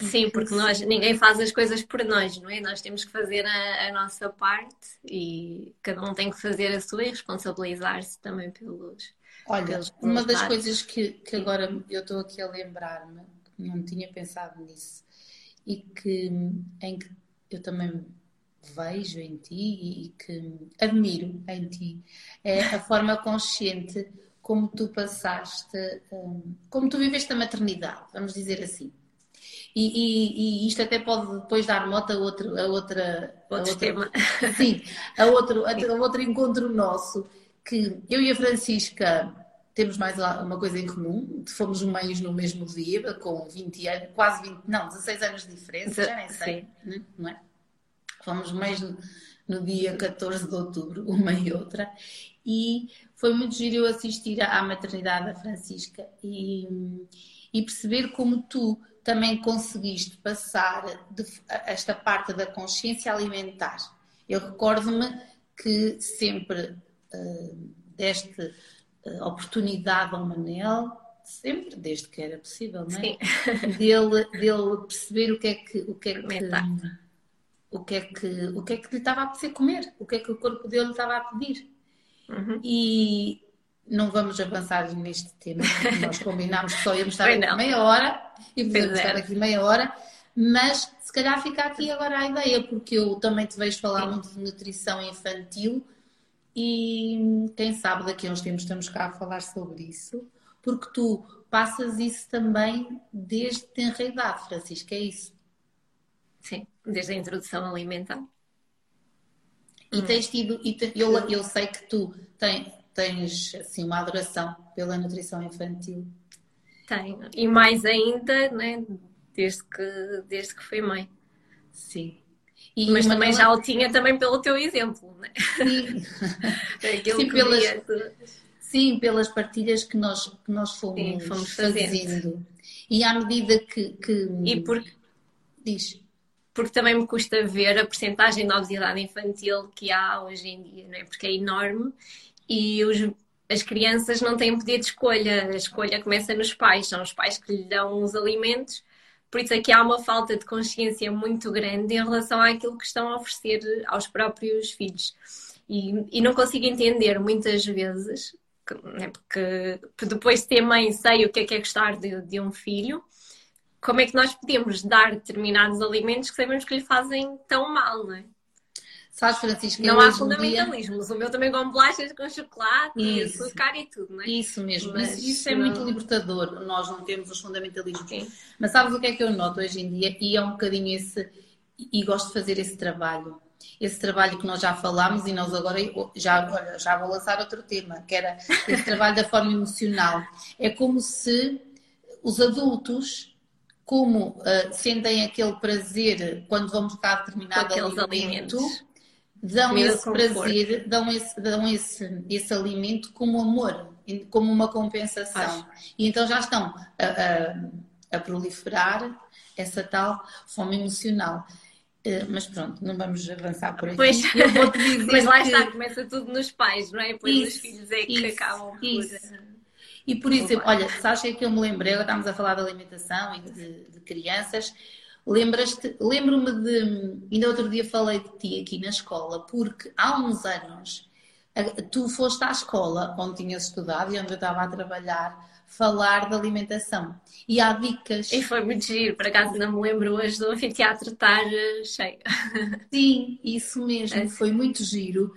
Sim, porque nós, ninguém faz as coisas por nós, não é? Nós temos que fazer a, a nossa parte e cada um tem que fazer a sua e responsabilizar-se também pelos. Olha, pelos uma das coisas que, que agora eu estou aqui a lembrar-me, não tinha pensado nisso, e que em que eu também vejo em ti e que admiro em ti é a forma consciente como tu passaste, hum, como tu viveste a maternidade, vamos dizer assim. E, e, e, isto até pode depois dar nota a outra, a outra, a outra tema. sim, a outro, a, a outro encontro nosso que eu e a Francisca temos mais uma coisa em comum, fomos meios no mesmo dia, com 20 anos, quase 20, não, 16 anos de diferença, já nem sei, Sim. não é? Fomos meios no, no, dia 14 de outubro, uma e outra, e foi muito giro eu assistir à maternidade da Francisca e, e perceber como tu também conseguiste passar de, esta parte da consciência alimentar. Eu recordo-me que sempre uh, deste oportunidade ao Manel, sempre, desde que era possível, não é? Dele, dele perceber o que é que, o que, é que, o que, é que, o que é que lhe estava a apetecer comer, o que é que o corpo dele estava a pedir. Uhum. E não vamos avançar neste tema, nós combinámos que só íamos estar aqui meia hora e podemos é. estar aqui meia hora, mas se calhar fica aqui agora a ideia, porque eu também te vejo falar Sim. muito de nutrição infantil e quem sabe daqui a uns tempos estamos cá a falar sobre isso, porque tu passas isso também desde tenra idade, Francisca, é isso? Sim, desde a introdução alimentar. E tens tido, e te, eu, eu sei que tu tens, tens assim, uma adoração pela nutrição infantil. Tenho, e mais ainda, né, desde, que, desde que fui mãe. Sim. E Mas também já o tinha também pelo teu exemplo, né? Sim. sim, pelas, sim, pelas partilhas que nós, que nós fomos, sim, fomos fazendo. E à medida que. que... E porque. Diz. Porque também me custa ver a porcentagem de obesidade infantil que há hoje em dia, não é? Porque é enorme e os, as crianças não têm poder de escolha. A escolha começa nos pais, são os pais que lhe dão os alimentos por isso aqui é há uma falta de consciência muito grande em relação àquilo que estão a oferecer aos próprios filhos. E, e não consigo entender muitas vezes, né, porque depois de ter mãe sei o que é que é gostar de, de um filho, como é que nós podemos dar determinados alimentos que sabemos que lhe fazem tão mal, não é? Sabes, Francisco, não há fundamentalismos. Dia... O meu também com bolachas com chocolate isso. e açúcar e tudo, não é? Isso mesmo, mas, isso é não... muito libertador. Nós não temos os fundamentalismos. Sim. Mas sabes o que é que eu noto hoje em dia? E é um bocadinho esse. E gosto de fazer esse trabalho. Esse trabalho que nós já falámos e nós agora já, olha, já vou lançar outro tema, que era esse trabalho da forma emocional. É como se os adultos como uh, sentem aquele prazer quando vão buscar determinado alimento, alimentos dão esse prazer, dão, esse, dão esse, esse alimento como amor, como uma compensação. Acho. E então já estão a, a, a, proliferar essa tal fome emocional. Uh, mas pronto, não vamos avançar por aqui. Pois, Eu vou -te dizer mas lá que... está, começa tudo nos pais, não é? Depois isso, os filhos é que isso, acabam por. Isso. E por exemplo, olha, sabes o que eu me lembrei? Agora estamos a falar de alimentação e de, de crianças. Lembras-te, lembro-me de, ainda outro dia falei de ti aqui na escola, porque há uns anos tu foste à escola onde tinhas estudado e onde eu estava a trabalhar falar de alimentação. E há dicas. E foi muito giro, por acaso não me lembro hoje do anfiteatro estar eh, cheio. Sim, isso mesmo, é. foi muito giro.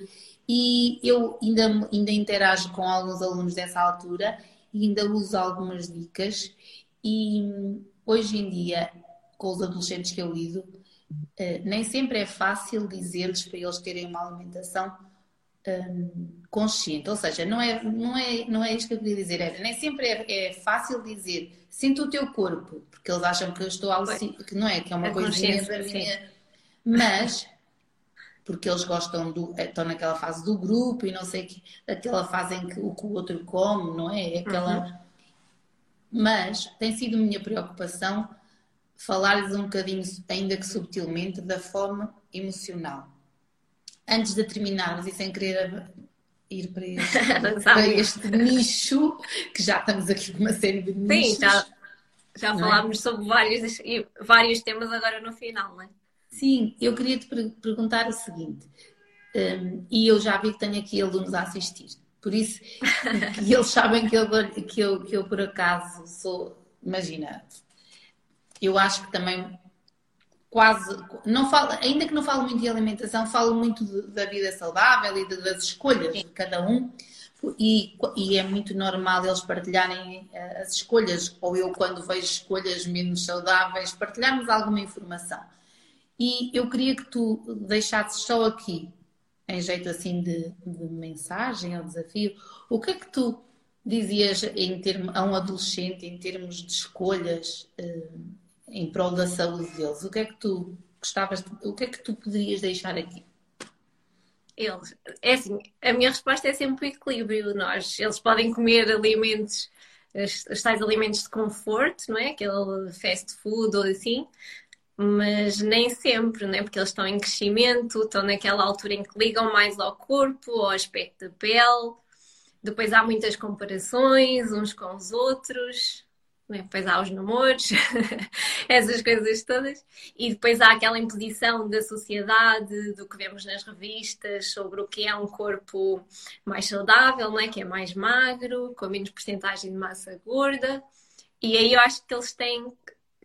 E eu ainda, ainda interajo com alguns alunos dessa altura e ainda uso algumas dicas. E hoje em dia com os adolescentes que eu lido, uh, nem sempre é fácil dizer-lhes para eles terem uma alimentação um, consciente. Ou seja, não é, não, é, não é isto que eu queria dizer, era nem sempre é, é fácil dizer sinto o teu corpo, porque eles acham que eu estou alucinando, que não é, que é uma coisinha da minha. Mas porque eles gostam do. estão naquela fase do grupo e não sei que, aquela fase em que o que o outro come, não é? é aquela. Uhum. Mas tem sido minha preocupação falar-lhes um bocadinho, ainda que subtilmente, da forma emocional. Antes de terminarmos e sem querer ir para este, para este nicho, que já estamos aqui com uma série de nichos. Sim, já, já é? falámos é? sobre vários, vários temas agora no final, não é? Sim, eu queria te perguntar o seguinte, um, e eu já vi que tenho aqui alunos a assistir, por isso que eles sabem que eu, que, eu, que eu por acaso sou, imagina, eu acho que também quase, não falo, ainda que não falo muito de alimentação, falo muito de, da vida saudável e de, das escolhas de cada um. E, e, é muito normal eles partilharem eh, as escolhas, ou eu, quando vejo escolhas menos saudáveis, partilharmos alguma informação. E eu queria que tu deixasses só aqui, em jeito assim de, de mensagem ou desafio, o que é que tu dizias em termo, a um adolescente em termos de escolhas eh, em prol da saúde deles? O que é que tu gostavas, de, o que é que tu poderias deixar aqui? Eles, é assim, a minha resposta é sempre o equilíbrio. Nós, eles podem comer alimentos, os tais alimentos de conforto, não é? Aquele fast food ou assim, mas nem sempre, né? porque eles estão em crescimento, estão naquela altura em que ligam mais ao corpo, ao aspecto da pele. Depois há muitas comparações uns com os outros, né? depois há os namoros, essas coisas todas. E depois há aquela imposição da sociedade, do que vemos nas revistas, sobre o que é um corpo mais saudável, né? que é mais magro, com menos porcentagem de massa gorda. E aí eu acho que eles têm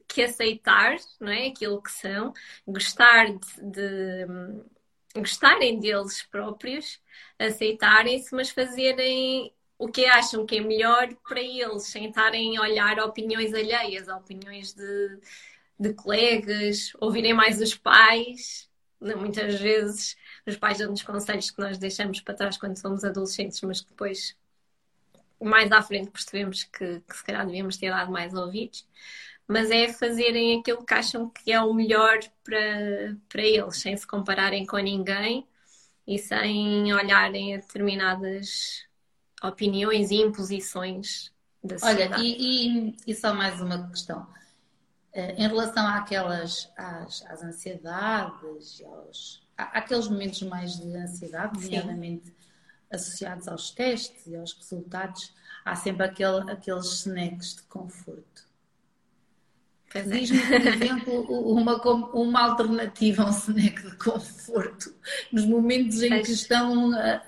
que aceitar não é? aquilo que são, gostar de, de gostarem deles próprios, aceitarem-se, mas fazerem o que acham que é melhor para eles, sem estarem a olhar opiniões alheias, opiniões de, de colegas, ouvirem mais os pais. Muitas vezes os pais dão-nos conselhos que nós deixamos para trás quando somos adolescentes, mas que depois, mais à frente, percebemos que, que se calhar devíamos ter dado mais ouvidos mas é fazerem aquilo que acham que é o melhor para, para eles, sem se compararem com ninguém e sem olharem a determinadas opiniões e imposições da sociedade. Olha, e, e, e só mais uma questão. Eh, em relação àquelas, às, às ansiedades, aos, àqueles momentos mais de ansiedade, nomeadamente associados aos testes e aos resultados, há sempre aquele, aqueles snacks de conforto. Diz-me, por exemplo, uma, uma alternativa a um snack de conforto nos momentos em que estão ah,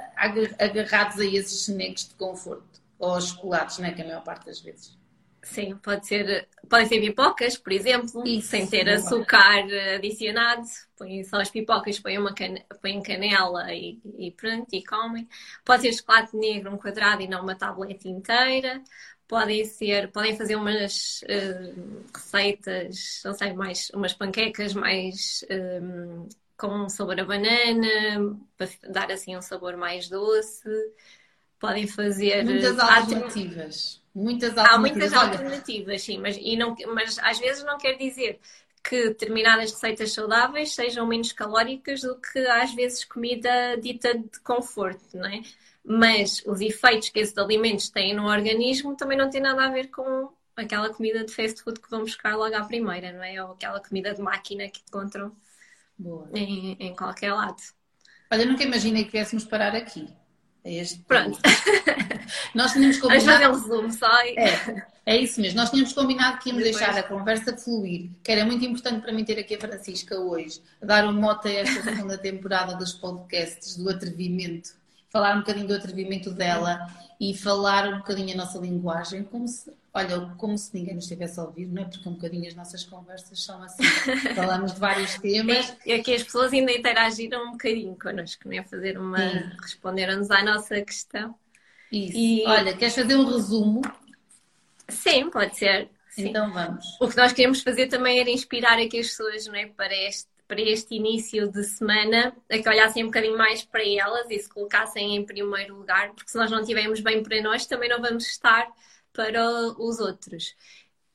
agarrados a esses snacks de conforto ou aos chocolates, não é? Que a maior parte das vezes. Sim, pode ser, podem ser pipocas, por exemplo, Isso, sem ter açúcar adicionado. Põem só as pipocas, põem, uma cane, põem canela e, e pronto, e comem. Pode ser chocolate negro, um quadrado e não uma tableta inteira podem ser, podem fazer umas uh, receitas, não sei, mais umas panquecas mais um, eh, com um sabor a banana, para dar assim um sabor mais doce. Podem fazer muitas alternativas. Muitas alternativas. Há muitas alternativas, sim, mas, e não, mas às vezes não quer dizer que determinadas receitas saudáveis sejam menos calóricas do que às vezes comida dita de conforto, não é? Mas os efeitos que esses alimentos têm no organismo também não têm nada a ver com aquela comida de fast food que vão buscar logo à primeira, não é? Ou aquela comida de máquina que encontram em, em, qualquer lado. Olha, nunca imaginei que viéssemos parar aqui. Este Pronto. Nós tínhamos combinado. Vamos fazer um resumo só. É, é isso mesmo. Nós tínhamos combinado que íamos Depois... deixar a conversa fluir, que era muito importante para mim ter aqui a Francisca hoje, dar um mote a esta segunda temporada dos podcasts do atrevimento falar um bocadinho do atrevimento dela e falar um bocadinho a nossa linguagem, como se, olha, como se ninguém nos estivesse a ouvir, não é? Porque um bocadinho as nossas conversas são assim. Falamos de vários temas. E aqui as pessoas ainda interagiram um bocadinho connosco, não é? Fazer uma. Responderam-nos à nossa questão. Isso. E... Olha, queres fazer um resumo? Sim, pode ser. Sim. Então vamos. O que nós queremos fazer também era inspirar aqui as pessoas, não é? Para este para este início de semana a que olhassem um bocadinho mais para elas e se colocassem em primeiro lugar, porque se nós não estivermos bem para nós, também não vamos estar para os outros.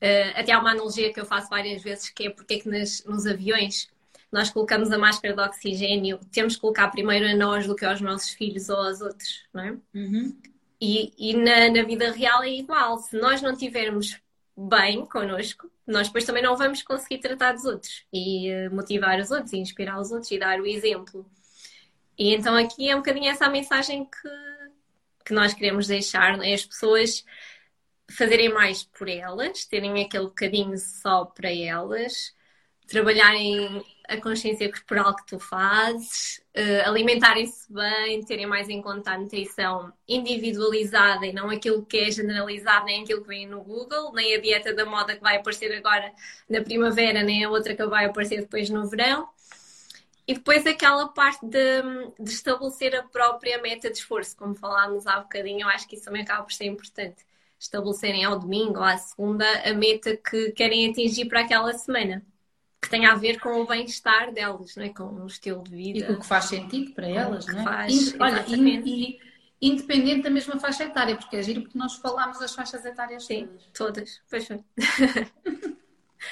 Uh, até há uma analogia que eu faço várias vezes, que é porque é que nas, nos aviões nós colocamos a máscara de oxigênio, temos que colocar primeiro a nós do que aos nossos filhos ou aos outros, não é? Uhum. E, e na, na, vida real é igual. Se nós não tivermos bem connosco, nós depois também não vamos conseguir tratar dos outros e uh, motivar os outros e inspirar os outros e dar o exemplo. E então aqui é um bocadinho essa a mensagem que, que nós queremos deixar, né? as pessoas fazerem mais por elas, terem aquele bocadinho só para elas, trabalharem a consciência corporal que tu fazes, uh, alimentarem-se bem, terem mais em conta a nutrição individualizada e não aquilo que é generalizado, nem aquilo que vem no Google, nem a dieta da moda que vai aparecer agora na primavera, nem a outra que vai aparecer depois no verão. E depois aquela parte de, de estabelecer a própria meta de esforço, como falámos há bocadinho, eu acho que isso também acaba por ser importante. Estabelecerem ao domingo ou à segunda a meta que querem atingir para aquela semana que tem a ver com o bem-estar delas, não é? com o estilo de vida. E com o que faz sentido para elas, não é? Faz, olha, e, e, independente da mesma faixa etária, porque é giro porque nós falámos as faixas etárias Sim, todas. Pois foi.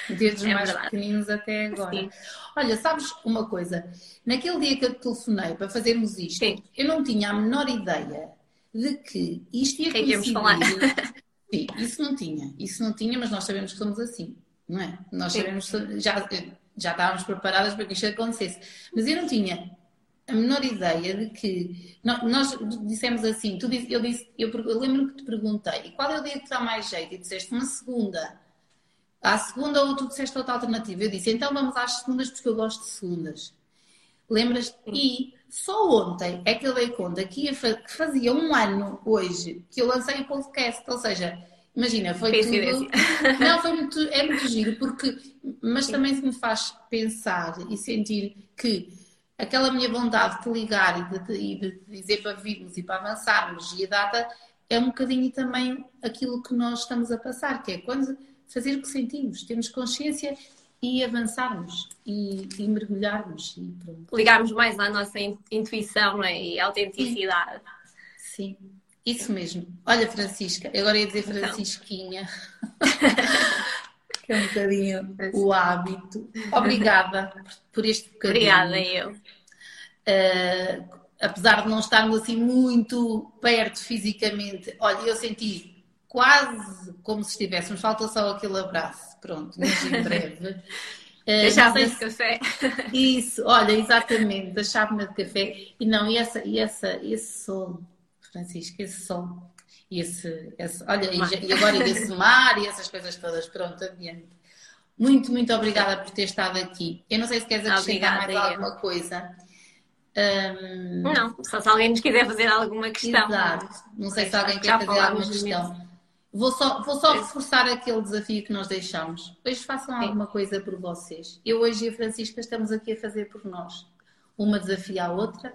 Desde os é mais verdade. pequeninos até agora. Sim. Olha, sabes uma coisa? Naquele dia que eu te telefonei para fazermos isto, Sim. eu não tinha a menor ideia de que isto ia coincidir. Que falar. Sim, isso não tinha. Isso não tinha, mas nós sabemos que somos assim não é? Nós sabemos, já, já estávamos preparadas para que isto acontecesse. Mas eu não tinha a menor ideia de que nós dissemos assim, tu disse, eu, disse, eu, eu lembro que te perguntei qual é o dia que dá mais jeito? E disseste uma segunda. À segunda ou tu disseste outra alternativa? Eu disse, então vamos às segundas porque eu gosto de segundas. Lembras? E só ontem é que eu dei conta que, ia, que fazia um ano hoje que eu lancei o podcast, ou seja, Imagina, foi tudo. Não, foi muito, é muito giro, porque, mas também me faz pensar e sentir que aquela minha vontade de te ligar e de, e de dizer para virmos e para avançarmos e a data é um bocadinho também aquilo que nós estamos a passar, que é quando fazer o que sentimos, termos consciência e avançarmos e, e mergulharmos e pronto. Ligarmos mais à nossa intuição é? e autenticidade. Sim. Sim. Isso mesmo. Olha, Francisca, agora ia dizer então. Francisquinha. que é um bocadinho o hábito. Obrigada por este bocadinho. Obrigada, eu. Uh, apesar de não estarmos assim muito perto fisicamente, olha, eu senti quase como se estivéssemos, falta só aquele abraço. Pronto, mas em breve. Uh, Deixava de café. Isso, olha, exatamente, da chávena de café. E não, e, essa, e essa, esse sol Francisco, esse som, e esse, esse olha, e, e, agora esse mar e essas coisas todas, pronto, adiante. Muito, muito obrigada por ter estado aqui. Eu não sei se queres acrescentar mais alguma coisa. Um... Não, só se alguém nos quiser fazer alguma questão. Exato. Não sei se alguém quer fazer alguma questão. Vou só, vou só reforçar aquele desafio que nós deixamos. Hoje façam Sim. alguma coisa por vocês. Eu hoje e a Francisca estamos aqui a fazer por nós. Uma desafia a outra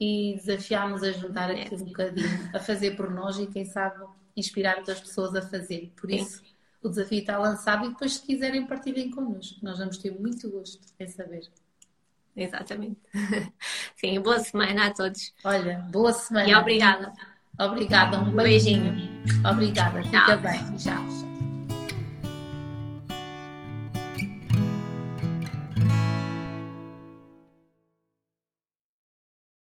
e desafiámos a juntar é. aqui um bocadinho, a fazer por nós e quem sabe inspirar outras pessoas a fazer. Por isso, Sim. o desafio está lançado e depois, se quiserem, partilhem connosco. Nós vamos ter muito gosto em saber. Exatamente. Sim, boa semana a todos. Olha, boa semana. E obrigada. Obrigada, um beijinho. Obrigada, fica Tchau. bem. Tchau.